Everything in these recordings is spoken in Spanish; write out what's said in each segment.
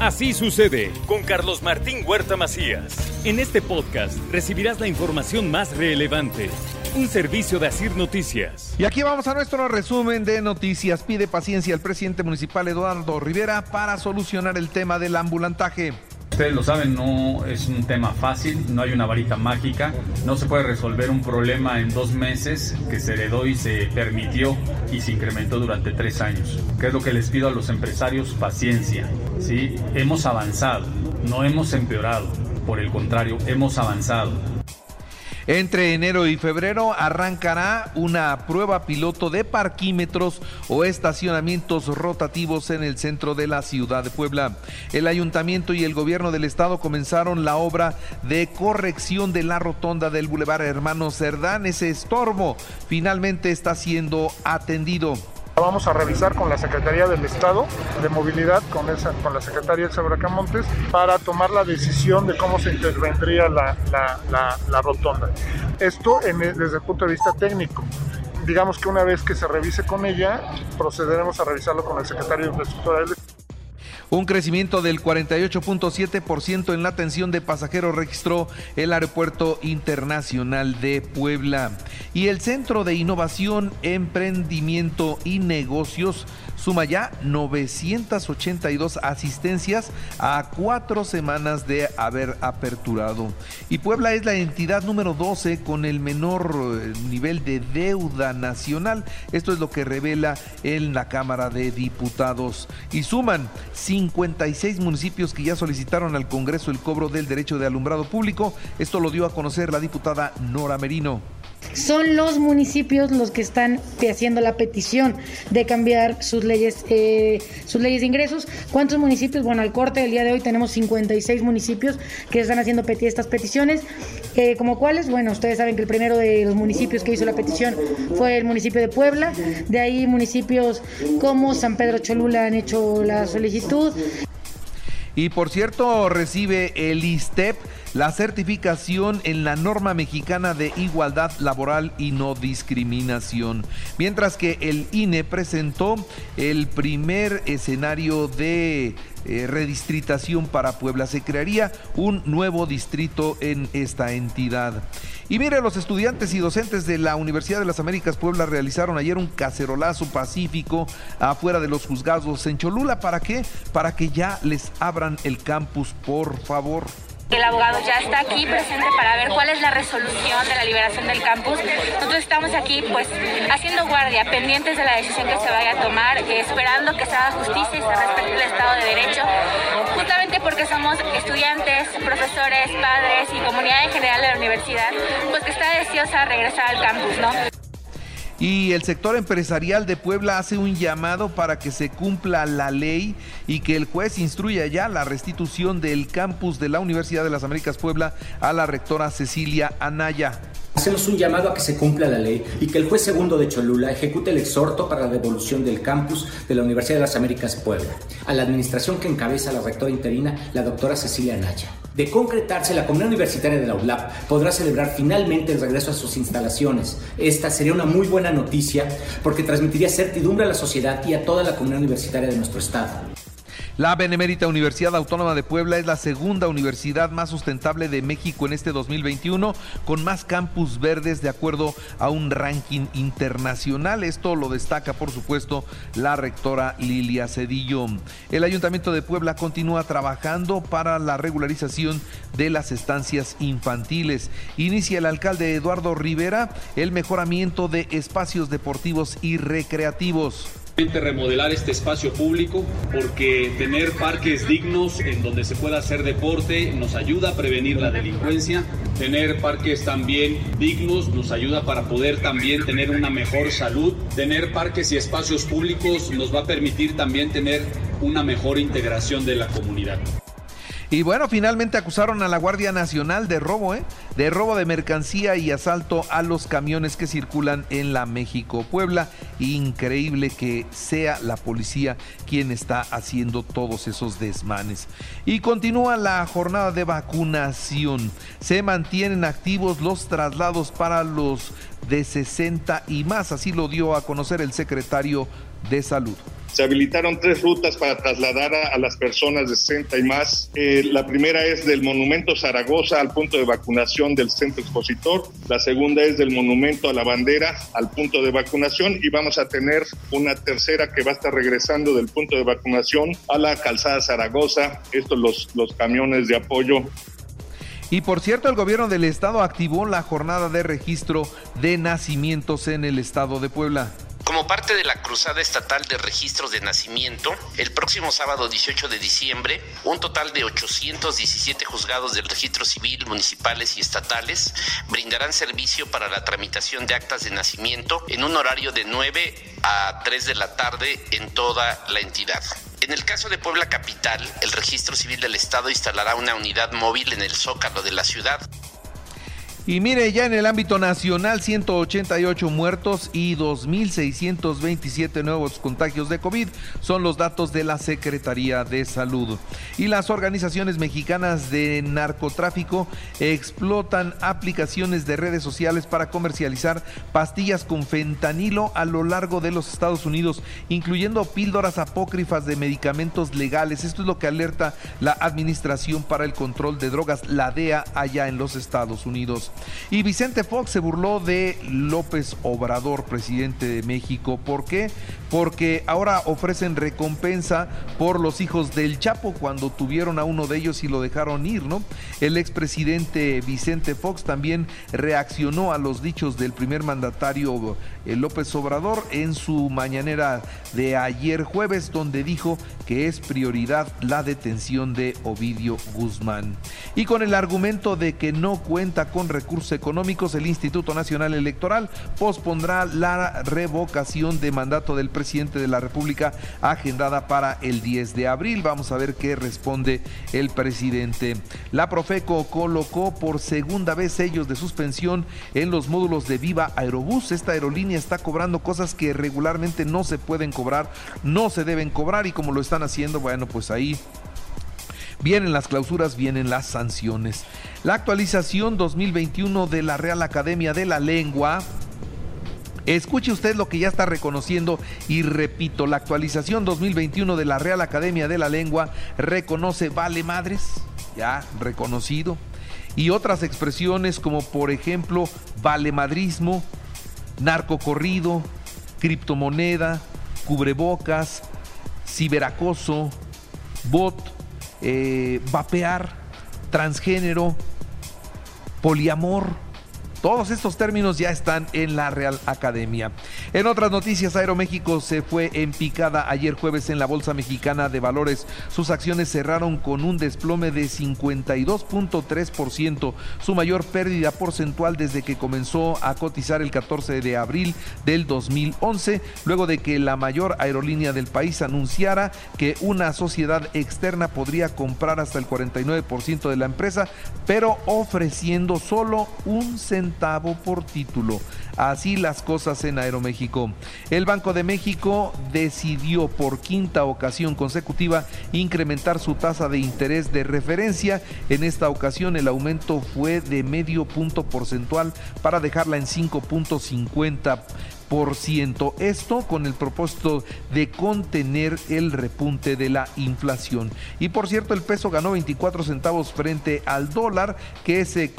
Así sucede con Carlos Martín Huerta Macías. En este podcast recibirás la información más relevante. Un servicio de Asir Noticias. Y aquí vamos a nuestro resumen de noticias. Pide paciencia al presidente municipal Eduardo Rivera para solucionar el tema del ambulantaje. Ustedes lo saben, no es un tema fácil, no hay una varita mágica, no se puede resolver un problema en dos meses que se heredó y se permitió y se incrementó durante tres años. ¿Qué es lo que les pido a los empresarios? Paciencia. ¿sí? Hemos avanzado, no hemos empeorado, por el contrario, hemos avanzado. Entre enero y febrero arrancará una prueba piloto de parquímetros o estacionamientos rotativos en el centro de la ciudad de Puebla. El ayuntamiento y el gobierno del estado comenzaron la obra de corrección de la rotonda del Boulevard Hermano Cerdán. Ese estorbo finalmente está siendo atendido. Vamos a revisar con la Secretaría del Estado de Movilidad, con, esa, con la Secretaría de Montes, para tomar la decisión de cómo se intervendría la, la, rotonda. Esto desde el punto de vista técnico digamos que una vez que se revise con ella, procederemos a revisarlo con el secretario de Infraestructura del un crecimiento del 48.7% en la atención de pasajeros registró el Aeropuerto Internacional de Puebla. Y el Centro de Innovación, Emprendimiento y Negocios suma ya 982 asistencias a cuatro semanas de haber aperturado. Y Puebla es la entidad número 12 con el menor eh, nivel de deuda nacional. Esto es lo que revela en la Cámara de Diputados. Y suman 56 municipios que ya solicitaron al Congreso el cobro del derecho de alumbrado público. Esto lo dio a conocer la diputada Nora Merino. Son los municipios los que están haciendo la petición de cambiar sus leyes, eh, sus leyes de ingresos. ¿Cuántos municipios? Bueno, al corte del día de hoy tenemos 56 municipios que están haciendo estas peticiones. Eh, ¿Como cuáles? Bueno, ustedes saben que el primero de los municipios que hizo la petición fue el municipio de Puebla. De ahí municipios como San Pedro Cholula han hecho la solicitud. Y por cierto, recibe el ISTEP la certificación en la norma mexicana de igualdad laboral y no discriminación. Mientras que el INE presentó el primer escenario de eh, redistritación para Puebla. Se crearía un nuevo distrito en esta entidad. Y mire, los estudiantes y docentes de la Universidad de las Américas Puebla realizaron ayer un cacerolazo pacífico afuera de los juzgados en Cholula. ¿Para qué? Para que ya les abran el campus, por favor. El abogado ya está aquí presente para ver cuál es la resolución de la liberación del campus. Nosotros estamos aquí pues haciendo guardia, pendientes de la decisión que se vaya a tomar, esperando que se haga justicia y se respete el Estado de Derecho, justamente porque somos estudiantes, profesores, padres y comunidad en general de la universidad, pues que está deseosa de regresar al campus, ¿no? Y el sector empresarial de Puebla hace un llamado para que se cumpla la ley y que el juez instruya ya la restitución del campus de la Universidad de las Américas Puebla a la rectora Cecilia Anaya. Hacemos un llamado a que se cumpla la ley y que el juez segundo de Cholula ejecute el exhorto para la devolución del campus de la Universidad de las Américas Puebla a la administración que encabeza la rectora interina, la doctora Cecilia Anaya. De concretarse, la comunidad universitaria de la ULAP podrá celebrar finalmente el regreso a sus instalaciones. Esta sería una muy buena noticia porque transmitiría certidumbre a la sociedad y a toda la comunidad universitaria de nuestro estado. La Benemérita Universidad Autónoma de Puebla es la segunda universidad más sustentable de México en este 2021, con más campus verdes de acuerdo a un ranking internacional. Esto lo destaca, por supuesto, la rectora Lilia Cedillo. El Ayuntamiento de Puebla continúa trabajando para la regularización de las estancias infantiles. Inicia el alcalde Eduardo Rivera el mejoramiento de espacios deportivos y recreativos remodelar este espacio público porque tener parques dignos en donde se pueda hacer deporte nos ayuda a prevenir la delincuencia. Tener parques también dignos nos ayuda para poder también tener una mejor salud. Tener parques y espacios públicos nos va a permitir también tener una mejor integración de la comunidad. Y bueno, finalmente acusaron a la Guardia Nacional de robo, ¿eh? De robo de mercancía y asalto a los camiones que circulan en la México-Puebla. Increíble que sea la policía quien está haciendo todos esos desmanes. Y continúa la jornada de vacunación. Se mantienen activos los traslados para los de 60 y más. Así lo dio a conocer el secretario de Salud. Se habilitaron tres rutas para trasladar a, las personas de 60 y más. Eh, la primera es del Monumento Zaragoza al punto de vacunación del centro expositor. La segunda es del Monumento a la Bandera al punto de vacunación. Y vamos a tener una tercera que va a estar regresando del punto de vacunación a la calzada Zaragoza. Estos los, los camiones de apoyo y por cierto, el gobierno del estado activó la jornada de registro de nacimientos en el estado de Puebla. Como parte de la Cruzada Estatal de Registros de Nacimiento, el próximo sábado 18 de diciembre, un total de 817 juzgados del registro civil, municipales y estatales brindarán servicio para la tramitación de actas de nacimiento en un horario de 9 a 3 de la tarde en toda la entidad. En el caso de Puebla Capital, el registro civil del Estado instalará una unidad móvil en el zócalo de la ciudad y mire, ya en el ámbito nacional, 188 muertos y 2.627 nuevos contagios de COVID son los datos de la Secretaría de Salud. Y las organizaciones mexicanas de narcotráfico explotan aplicaciones de redes sociales para comercializar pastillas con fentanilo a lo largo de los Estados Unidos, incluyendo píldoras apócrifas de medicamentos legales. Esto es lo que alerta la Administración para el Control de Drogas, la DEA, allá en los Estados Unidos. Y Vicente Fox se burló de López Obrador, presidente de México. ¿Por qué? Porque ahora ofrecen recompensa por los hijos del Chapo cuando tuvieron a uno de ellos y lo dejaron ir, ¿no? El expresidente Vicente Fox también reaccionó a los dichos del primer mandatario eh, López Obrador en su mañanera de ayer jueves, donde dijo que es prioridad la detención de Ovidio Guzmán. Y con el argumento de que no cuenta con recursos recursos económicos, el Instituto Nacional Electoral pospondrá la revocación de mandato del presidente de la República agendada para el 10 de abril. Vamos a ver qué responde el presidente. La Profeco colocó por segunda vez sellos de suspensión en los módulos de Viva Aerobús. Esta aerolínea está cobrando cosas que regularmente no se pueden cobrar, no se deben cobrar y como lo están haciendo, bueno, pues ahí Vienen las clausuras, vienen las sanciones. La actualización 2021 de la Real Academia de la Lengua. Escuche usted lo que ya está reconociendo y repito, la actualización 2021 de la Real Academia de la Lengua reconoce vale madres, ya reconocido, y otras expresiones como por ejemplo valemadrismo, narcocorrido, criptomoneda, cubrebocas, ciberacoso, bot, eh, vapear, transgénero, poliamor, todos estos términos ya están en la Real Academia. En otras noticias, Aeroméxico se fue en picada ayer jueves en la Bolsa Mexicana de Valores. Sus acciones cerraron con un desplome de 52.3%, su mayor pérdida porcentual desde que comenzó a cotizar el 14 de abril del 2011, luego de que la mayor aerolínea del país anunciara que una sociedad externa podría comprar hasta el 49% de la empresa, pero ofreciendo solo un centavo por título. Así las cosas en Aeroméxico. El Banco de México decidió por quinta ocasión consecutiva incrementar su tasa de interés de referencia. En esta ocasión el aumento fue de medio punto porcentual para dejarla en 5.50 esto con el propósito de contener el repunte de la inflación. Y por cierto, el peso ganó 24 centavos frente al dólar, que, se,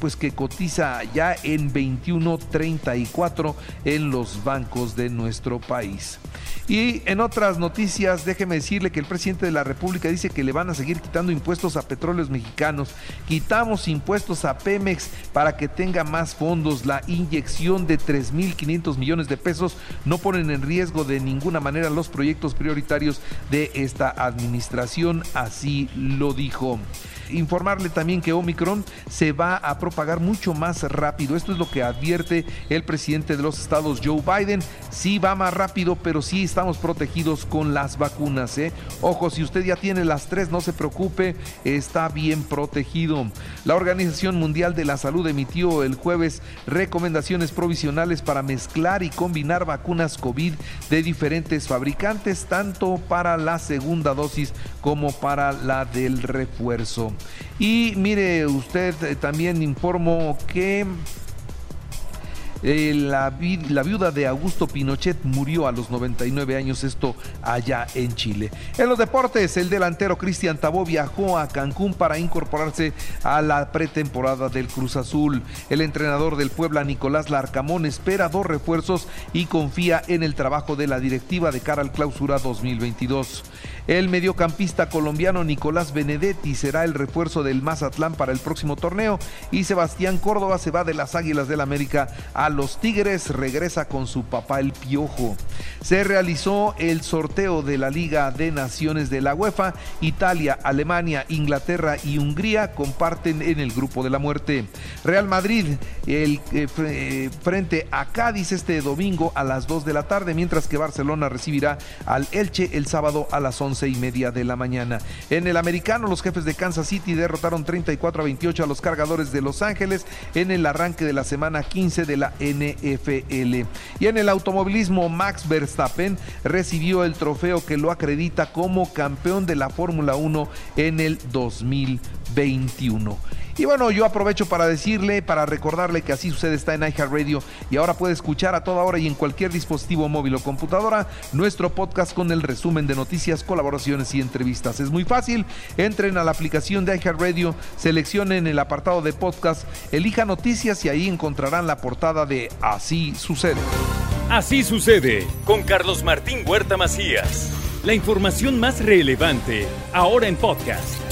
pues que cotiza ya en 21.34 en los bancos de nuestro país. Y en otras noticias, déjeme decirle que el presidente de la República dice que le van a seguir quitando impuestos a petróleos mexicanos. Quitamos impuestos a Pemex para que tenga más fondos. La inyección de 3.500 millones de pesos no ponen en riesgo de ninguna manera los proyectos prioritarios de esta administración. Así lo dijo informarle también que Omicron se va a propagar mucho más rápido. Esto es lo que advierte el presidente de los estados, Joe Biden. Sí va más rápido, pero sí estamos protegidos con las vacunas. ¿eh? Ojo, si usted ya tiene las tres, no se preocupe, está bien protegido. La Organización Mundial de la Salud emitió el jueves recomendaciones provisionales para mezclar y combinar vacunas COVID de diferentes fabricantes, tanto para la segunda dosis como para la del refuerzo. Y mire, usted eh, también informó que Eh, la, viuda de Augusto Pinochet murió a los 99 años, esto allá en Chile. En los deportes, el delantero Cristian Tabó viajó a Cancún para incorporarse a la pretemporada del Cruz Azul. El entrenador del Puebla, Nicolás Larcamón, espera dos refuerzos y confía en el trabajo de la directiva de cara al clausura 2022. El mediocampista colombiano Nicolás Benedetti será el refuerzo del Mazatlán para el próximo torneo y Sebastián Córdoba se va de las Águilas del América a los Tigres, regresa con su papá el Piojo. Se realizó el sorteo de la Liga de Naciones de la UEFA. Italia, Alemania, Inglaterra y Hungría comparten en el grupo de la muerte. Real Madrid, el eh, eh, frente a Cádiz este domingo a las 2 de la tarde, mientras que Barcelona recibirá al Elche el sábado a las 11 y media de la mañana. En el americano, los jefes de Kansas City derrotaron 34 a 28 a los cargadores de Los Ángeles en el arranque de la semana 15 de la NFL. Y en el automovilismo, Max Verstappen recibió el trofeo que lo acredita como campeón de la Fórmula 1 en el 2021. Y bueno, yo aprovecho para decirle, para recordarle que así sucede está en iHeartRadio y ahora puede escuchar a toda hora y en cualquier dispositivo móvil o computadora nuestro podcast con el resumen de noticias, colaboraciones y entrevistas. Es muy fácil, entren a la aplicación de iHeartRadio, seleccionen el apartado de podcast, elija noticias y ahí encontrarán la portada de Así sucede. Así sucede con Carlos Martín Huerta Macías. La información más relevante ahora en podcast.